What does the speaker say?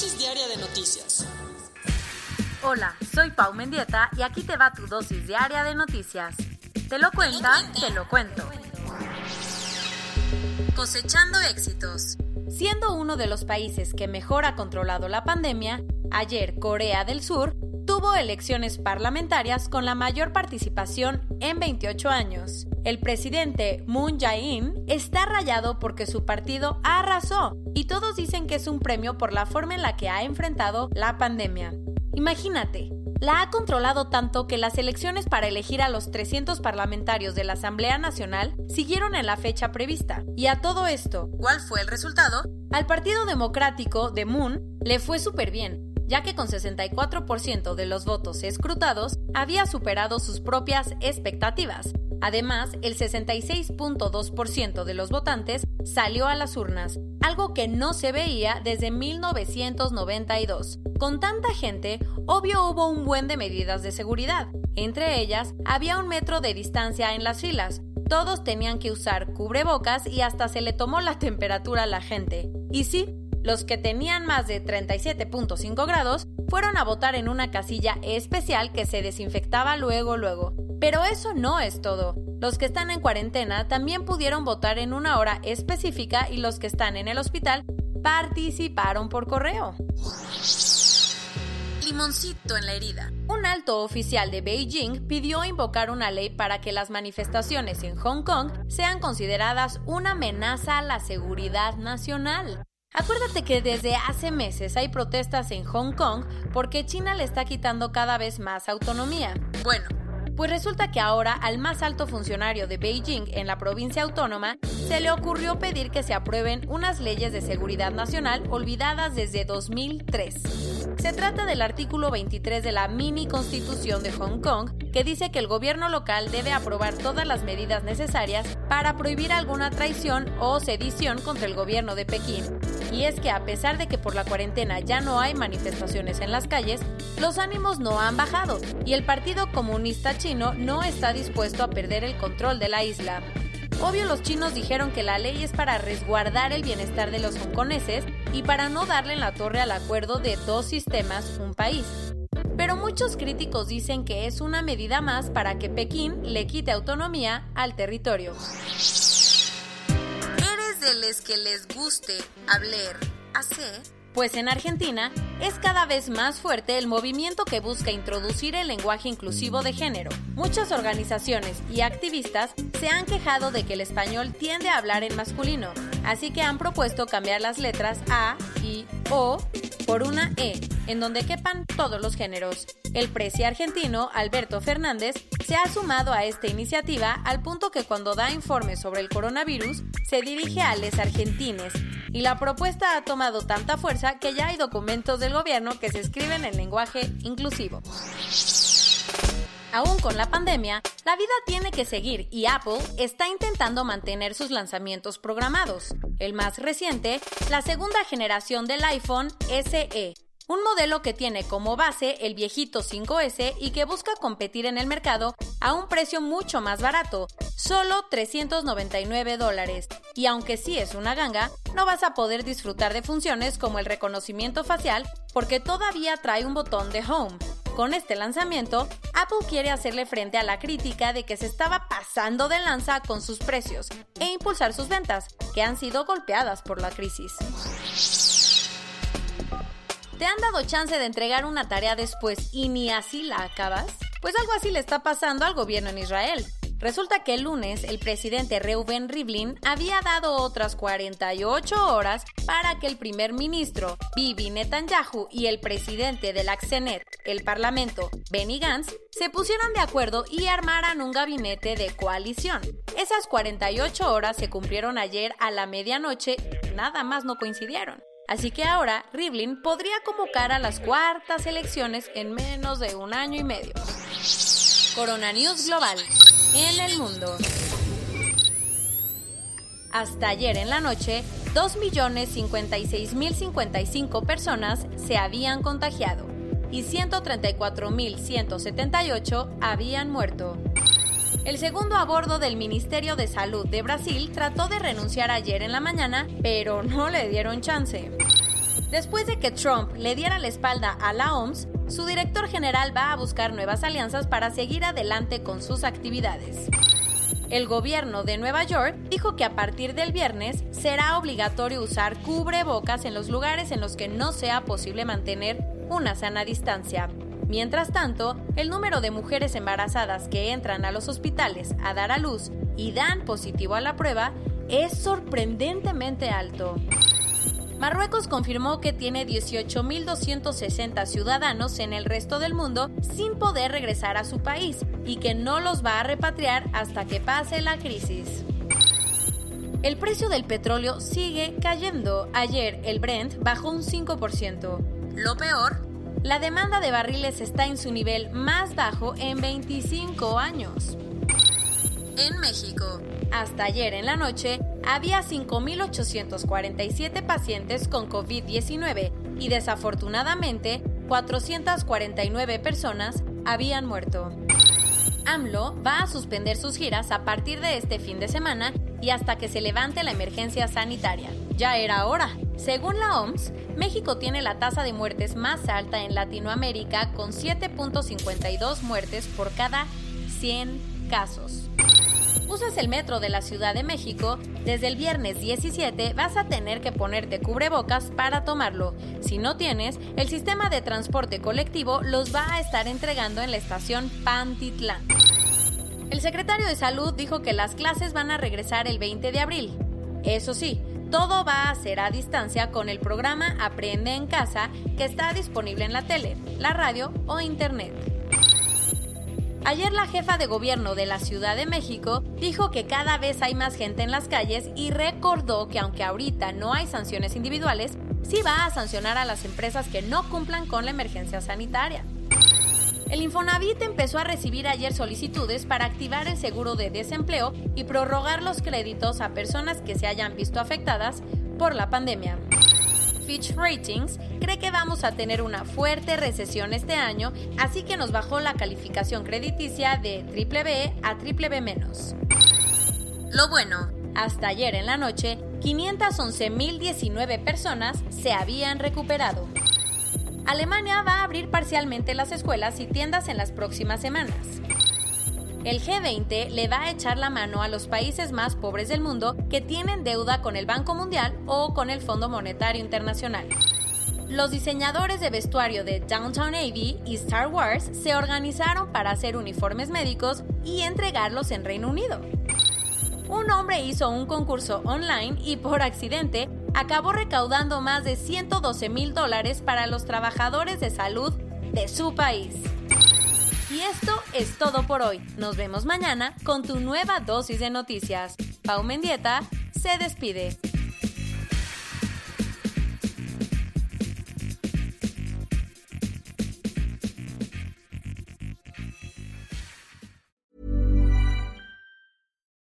Dosis diaria de noticias. Hola, soy Pau Mendieta y aquí te va tu dosis diaria de noticias. Te lo cuenta, te lo cuento. Cosechando éxitos. Siendo uno de los países que mejor ha controlado la pandemia, ayer Corea del Sur tuvo elecciones parlamentarias con la mayor participación en 28 años. El presidente Moon Jae-in está rayado porque su partido arrasó y todos dicen que es un premio por la forma en la que ha enfrentado la pandemia. Imagínate, la ha controlado tanto que las elecciones para elegir a los 300 parlamentarios de la Asamblea Nacional siguieron en la fecha prevista. Y a todo esto, ¿cuál fue el resultado? Al Partido Democrático de Moon le fue súper bien, ya que con 64% de los votos escrutados había superado sus propias expectativas. Además, el 66.2% de los votantes salió a las urnas, algo que no se veía desde 1992. Con tanta gente, obvio hubo un buen de medidas de seguridad. Entre ellas, había un metro de distancia en las filas. Todos tenían que usar cubrebocas y hasta se le tomó la temperatura a la gente. Y sí, los que tenían más de 37.5 grados fueron a votar en una casilla especial que se desinfectaba luego luego. Pero eso no es todo. Los que están en cuarentena también pudieron votar en una hora específica y los que están en el hospital participaron por correo. Limoncito en la herida. Un alto oficial de Beijing pidió invocar una ley para que las manifestaciones en Hong Kong sean consideradas una amenaza a la seguridad nacional. Acuérdate que desde hace meses hay protestas en Hong Kong porque China le está quitando cada vez más autonomía. Bueno, pues resulta que ahora al más alto funcionario de Beijing en la provincia autónoma se le ocurrió pedir que se aprueben unas leyes de seguridad nacional olvidadas desde 2003. Se trata del artículo 23 de la mini constitución de Hong Kong, que dice que el gobierno local debe aprobar todas las medidas necesarias para prohibir alguna traición o sedición contra el gobierno de Pekín. Y es que a pesar de que por la cuarentena ya no hay manifestaciones en las calles, los ánimos no han bajado y el Partido Comunista Chino no está dispuesto a perder el control de la isla. Obvio los chinos dijeron que la ley es para resguardar el bienestar de los hongkoneses y para no darle en la torre al acuerdo de dos sistemas, un país. Pero muchos críticos dicen que es una medida más para que Pekín le quite autonomía al territorio. ¿Eres de los que les guste hablar así? Pues en Argentina es cada vez más fuerte el movimiento que busca introducir el lenguaje inclusivo de género. Muchas organizaciones y activistas se han quejado de que el español tiende a hablar en masculino, así que han propuesto cambiar las letras A, I, O por una E, en donde quepan todos los géneros. El presi argentino, Alberto Fernández, se ha sumado a esta iniciativa al punto que cuando da informes sobre el coronavirus, se dirige a les argentines, y la propuesta ha tomado tanta fuerza que ya hay documentos del gobierno que se escriben en lenguaje inclusivo. Aún con la pandemia, la vida tiene que seguir y Apple está intentando mantener sus lanzamientos programados. El más reciente, la segunda generación del iPhone SE, un modelo que tiene como base el viejito 5S y que busca competir en el mercado a un precio mucho más barato, solo 399 dólares. Y aunque sí es una ganga, no vas a poder disfrutar de funciones como el reconocimiento facial porque todavía trae un botón de home. Con este lanzamiento, Apple quiere hacerle frente a la crítica de que se estaba pasando de lanza con sus precios e impulsar sus ventas, que han sido golpeadas por la crisis. ¿Te han dado chance de entregar una tarea después y ni así la acabas? Pues algo así le está pasando al gobierno en Israel. Resulta que el lunes el presidente Reuben Rivlin había dado otras 48 horas para que el primer ministro Bibi Netanyahu y el presidente del Axenet, el parlamento, Benny Gantz, se pusieran de acuerdo y armaran un gabinete de coalición. Esas 48 horas se cumplieron ayer a la medianoche, nada más no coincidieron. Así que ahora Rivlin podría convocar a las cuartas elecciones en menos de un año y medio. Corona News Global en el mundo. Hasta ayer en la noche, 2.056.055 personas se habían contagiado y 134.178 habían muerto. El segundo a bordo del Ministerio de Salud de Brasil trató de renunciar ayer en la mañana, pero no le dieron chance. Después de que Trump le diera la espalda a la OMS, su director general va a buscar nuevas alianzas para seguir adelante con sus actividades. El gobierno de Nueva York dijo que a partir del viernes será obligatorio usar cubrebocas en los lugares en los que no sea posible mantener una sana distancia. Mientras tanto, el número de mujeres embarazadas que entran a los hospitales a dar a luz y dan positivo a la prueba es sorprendentemente alto. Marruecos confirmó que tiene 18.260 ciudadanos en el resto del mundo sin poder regresar a su país y que no los va a repatriar hasta que pase la crisis. El precio del petróleo sigue cayendo. Ayer el Brent bajó un 5%. Lo peor, la demanda de barriles está en su nivel más bajo en 25 años. En México, hasta ayer en la noche, había 5.847 pacientes con COVID-19 y desafortunadamente 449 personas habían muerto. AMLO va a suspender sus giras a partir de este fin de semana y hasta que se levante la emergencia sanitaria. Ya era hora. Según la OMS, México tiene la tasa de muertes más alta en Latinoamérica con 7.52 muertes por cada 100 casos usas el metro de la Ciudad de México, desde el viernes 17 vas a tener que ponerte cubrebocas para tomarlo. Si no tienes, el sistema de transporte colectivo los va a estar entregando en la estación Pantitlán. El secretario de Salud dijo que las clases van a regresar el 20 de abril. Eso sí, todo va a ser a distancia con el programa Aprende en casa que está disponible en la tele, la radio o internet. Ayer la jefa de gobierno de la Ciudad de México dijo que cada vez hay más gente en las calles y recordó que aunque ahorita no hay sanciones individuales, sí va a sancionar a las empresas que no cumplan con la emergencia sanitaria. El Infonavit empezó a recibir ayer solicitudes para activar el seguro de desempleo y prorrogar los créditos a personas que se hayan visto afectadas por la pandemia. Fitch Ratings cree que vamos a tener una fuerte recesión este año, así que nos bajó la calificación crediticia de BB a BBB-. Lo bueno, hasta ayer en la noche, 511.019 personas se habían recuperado. Alemania va a abrir parcialmente las escuelas y tiendas en las próximas semanas. El G20 le va a echar la mano a los países más pobres del mundo que tienen deuda con el Banco Mundial o con el Fondo Monetario Internacional. Los diseñadores de vestuario de Downtown Navy y Star Wars se organizaron para hacer uniformes médicos y entregarlos en Reino Unido. Un hombre hizo un concurso online y por accidente acabó recaudando más de 112 mil dólares para los trabajadores de salud de su país. Y esto es todo por hoy. Nos vemos mañana con tu nueva dosis de noticias. Pau Mendieta se despide.